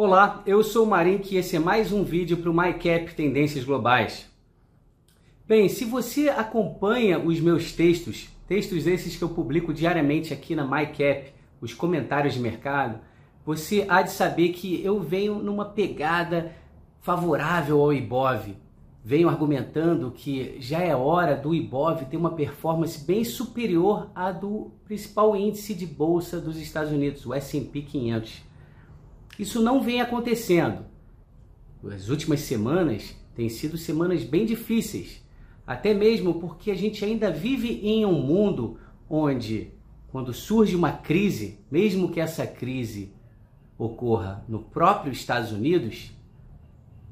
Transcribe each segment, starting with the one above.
Olá, eu sou o Marink e esse é mais um vídeo para o MyCap Tendências Globais. Bem, se você acompanha os meus textos, textos esses que eu publico diariamente aqui na MyCap, os comentários de mercado, você há de saber que eu venho numa pegada favorável ao IBOV. Venho argumentando que já é hora do IBOV ter uma performance bem superior à do principal índice de bolsa dos Estados Unidos, o S&P 500. Isso não vem acontecendo. As últimas semanas têm sido semanas bem difíceis, até mesmo porque a gente ainda vive em um mundo onde, quando surge uma crise, mesmo que essa crise ocorra no próprio Estados Unidos,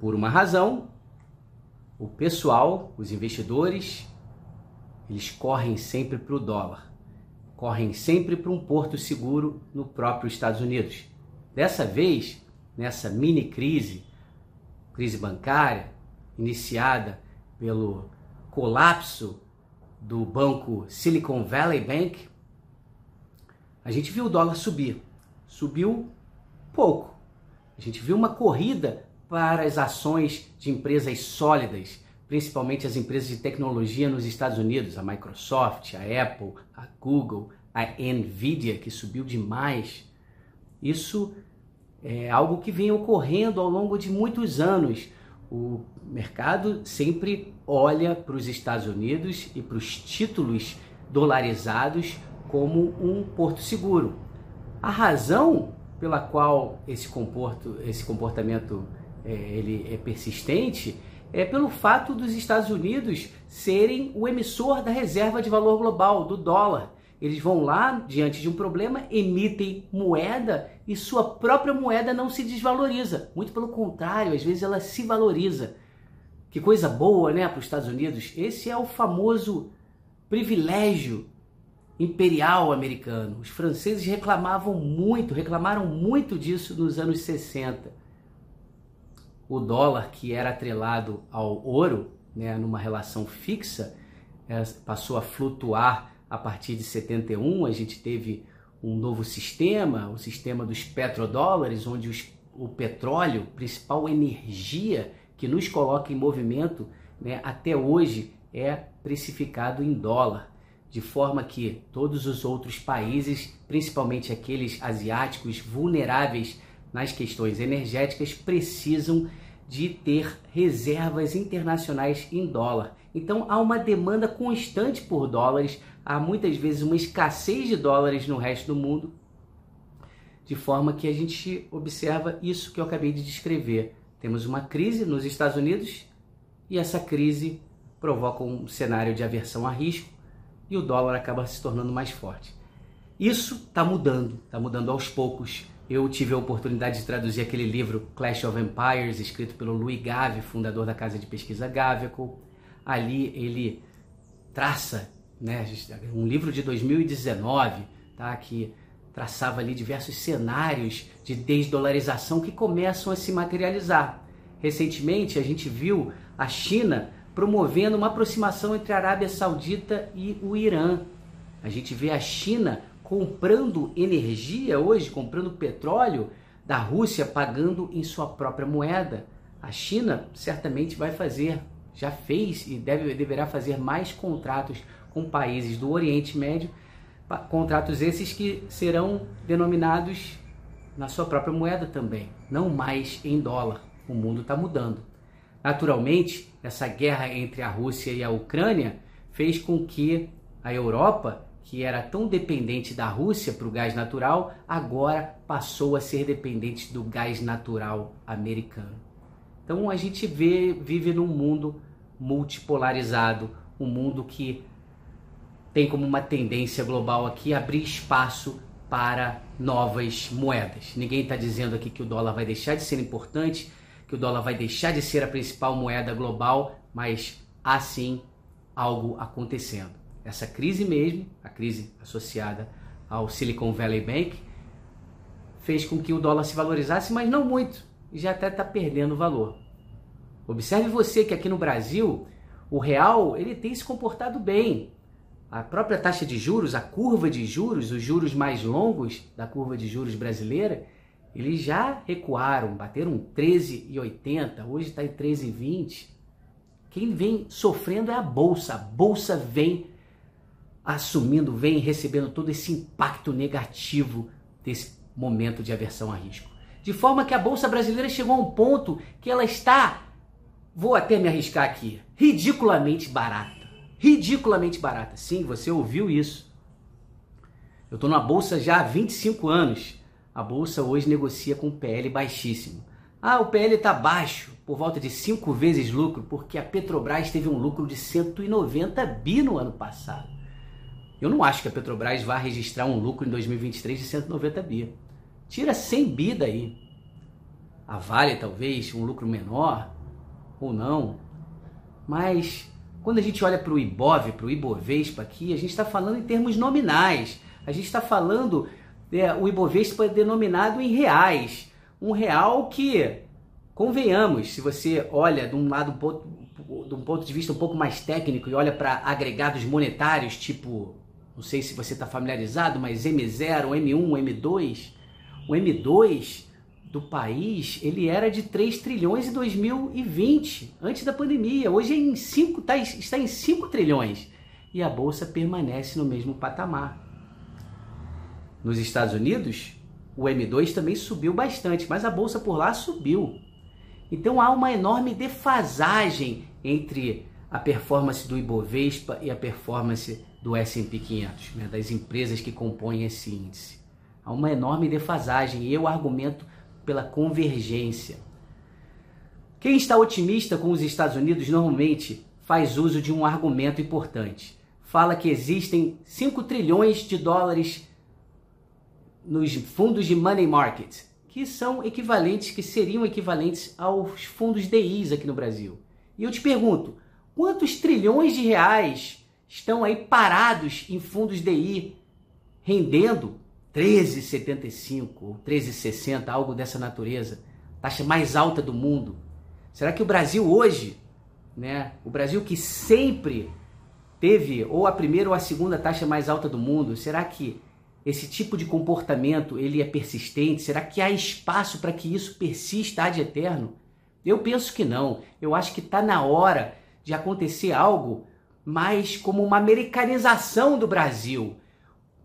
por uma razão, o pessoal, os investidores, eles correm sempre para o dólar, correm sempre para um porto seguro no próprio Estados Unidos. Dessa vez, nessa mini crise, crise bancária, iniciada pelo colapso do banco Silicon Valley Bank, a gente viu o dólar subir. Subiu pouco. A gente viu uma corrida para as ações de empresas sólidas, principalmente as empresas de tecnologia nos Estados Unidos, a Microsoft, a Apple, a Google, a Nvidia, que subiu demais. Isso é algo que vem ocorrendo ao longo de muitos anos. O mercado sempre olha para os Estados Unidos e para os títulos dolarizados como um porto seguro. A razão pela qual esse, comporto, esse comportamento é, ele é persistente é pelo fato dos Estados Unidos serem o emissor da reserva de valor global, do dólar. Eles vão lá, diante de um problema, emitem moeda e sua própria moeda não se desvaloriza. Muito pelo contrário, às vezes ela se valoriza. Que coisa boa, né, para os Estados Unidos. Esse é o famoso privilégio imperial americano. Os franceses reclamavam muito, reclamaram muito disso nos anos 60. O dólar, que era atrelado ao ouro, né, numa relação fixa, é, passou a flutuar a partir de 71 a gente teve um novo sistema, o sistema dos petrodólares, onde os, o petróleo, principal energia que nos coloca em movimento, né, até hoje é precificado em dólar, de forma que todos os outros países, principalmente aqueles asiáticos vulneráveis nas questões energéticas, precisam de ter reservas internacionais em dólar. Então há uma demanda constante por dólares, há muitas vezes uma escassez de dólares no resto do mundo, de forma que a gente observa isso que eu acabei de descrever. Temos uma crise nos Estados Unidos e essa crise provoca um cenário de aversão a risco e o dólar acaba se tornando mais forte. Isso está mudando, está mudando aos poucos eu tive a oportunidade de traduzir aquele livro Clash of Empires, escrito pelo Louis Gave, fundador da casa de pesquisa Gaveco. Ali ele traça, né, um livro de 2019, tá, que traçava ali diversos cenários de desdolarização que começam a se materializar. Recentemente a gente viu a China promovendo uma aproximação entre a Arábia Saudita e o Irã. A gente vê a China comprando energia hoje, comprando petróleo da Rússia, pagando em sua própria moeda. A China certamente vai fazer, já fez e deve, deverá fazer mais contratos com países do Oriente Médio, contratos esses que serão denominados na sua própria moeda também, não mais em dólar. O mundo está mudando. Naturalmente, essa guerra entre a Rússia e a Ucrânia fez com que a Europa que era tão dependente da Rússia para o gás natural, agora passou a ser dependente do gás natural americano. Então a gente vê, vive num mundo multipolarizado, um mundo que tem como uma tendência global aqui abrir espaço para novas moedas. Ninguém está dizendo aqui que o dólar vai deixar de ser importante, que o dólar vai deixar de ser a principal moeda global, mas há sim algo acontecendo essa crise mesmo, a crise associada ao Silicon Valley Bank, fez com que o dólar se valorizasse, mas não muito, e já até está perdendo valor. Observe você que aqui no Brasil o real ele tem se comportado bem. A própria taxa de juros, a curva de juros, os juros mais longos da curva de juros brasileira, Eles já recuaram, bateram 13,80, hoje está em 13,20. Quem vem sofrendo é a bolsa. A bolsa vem assumindo, vem recebendo todo esse impacto negativo desse momento de aversão a risco. De forma que a bolsa brasileira chegou a um ponto que ela está, vou até me arriscar aqui, ridiculamente barata. Ridiculamente barata. Sim, você ouviu isso. Eu estou na bolsa já há 25 anos. A bolsa hoje negocia com PL baixíssimo. Ah, o PL está baixo, por volta de 5 vezes lucro, porque a Petrobras teve um lucro de 190 bi no ano passado. Eu não acho que a Petrobras vá registrar um lucro em 2023 de 190 bi. Tira 100 bi daí. A Vale talvez um lucro menor ou não. Mas quando a gente olha para o Ibov, para o Ibovespa aqui, a gente está falando em termos nominais. A gente está falando é, o Ibovespa é denominado em reais. Um real que, convenhamos, se você olha de um lado de um ponto de vista um pouco mais técnico e olha para agregados monetários, tipo não sei se você está familiarizado, mas M0, M1, M2, o M2 do país, ele era de 3 trilhões em 2020, antes da pandemia. Hoje é em 5, tá, está em 5 trilhões. E a bolsa permanece no mesmo patamar. Nos Estados Unidos, o M2 também subiu bastante, mas a bolsa por lá subiu. Então há uma enorme defasagem entre a performance do Ibovespa e a performance do S&P 500, né, das empresas que compõem esse índice. Há uma enorme defasagem e eu argumento pela convergência. Quem está otimista com os Estados Unidos normalmente faz uso de um argumento importante. Fala que existem 5 trilhões de dólares nos fundos de money market, que são equivalentes, que seriam equivalentes aos fundos DIs aqui no Brasil. E eu te pergunto, quantos trilhões de reais estão aí parados em fundos DI, rendendo 13,75 ou 13,60, algo dessa natureza, taxa mais alta do mundo. Será que o Brasil hoje, né, o Brasil que sempre teve ou a primeira ou a segunda taxa mais alta do mundo, será que esse tipo de comportamento ele é persistente? Será que há espaço para que isso persista ad eterno? Eu penso que não. Eu acho que está na hora de acontecer algo mais como uma americanização do Brasil.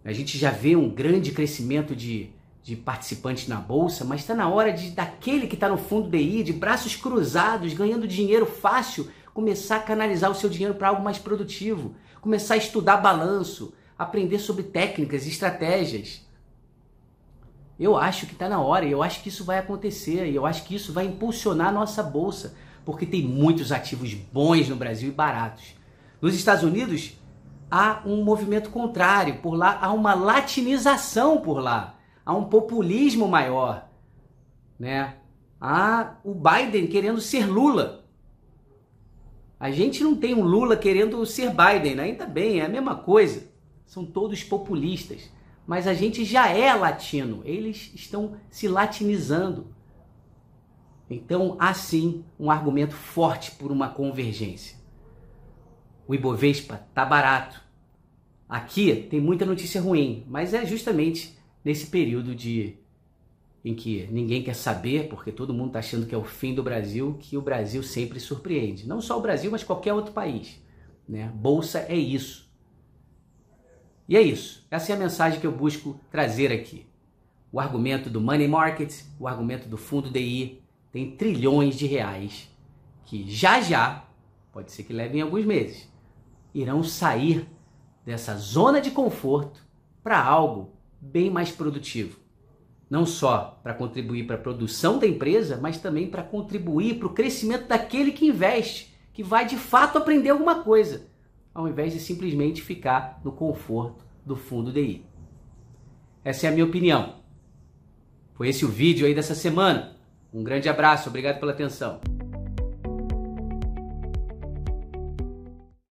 A gente já vê um grande crescimento de, de participantes na bolsa, mas está na hora de daquele que está no fundo DI, de braços cruzados, ganhando dinheiro fácil, começar a canalizar o seu dinheiro para algo mais produtivo, começar a estudar balanço, aprender sobre técnicas, estratégias. Eu acho que está na hora, e eu acho que isso vai acontecer, e eu acho que isso vai impulsionar a nossa bolsa, porque tem muitos ativos bons no Brasil e baratos. Nos Estados Unidos, há um movimento contrário. Por lá, há uma latinização por lá. Há um populismo maior. Né? Há o Biden querendo ser Lula. A gente não tem um Lula querendo ser Biden, né? ainda bem, é a mesma coisa. São todos populistas. Mas a gente já é latino, eles estão se latinizando. Então, há sim um argumento forte por uma convergência o Ibovespa tá barato. Aqui tem muita notícia ruim, mas é justamente nesse período de em que ninguém quer saber, porque todo mundo está achando que é o fim do Brasil, que o Brasil sempre surpreende. Não só o Brasil, mas qualquer outro país. Né? Bolsa é isso. E é isso. Essa é a mensagem que eu busco trazer aqui. O argumento do money market, o argumento do fundo DI, tem trilhões de reais que já já, pode ser que levem alguns meses, irão sair dessa zona de conforto para algo bem mais produtivo. Não só para contribuir para a produção da empresa, mas também para contribuir para o crescimento daquele que investe, que vai de fato aprender alguma coisa, ao invés de simplesmente ficar no conforto do fundo DI. Essa é a minha opinião. Foi esse o vídeo aí dessa semana. Um grande abraço, obrigado pela atenção.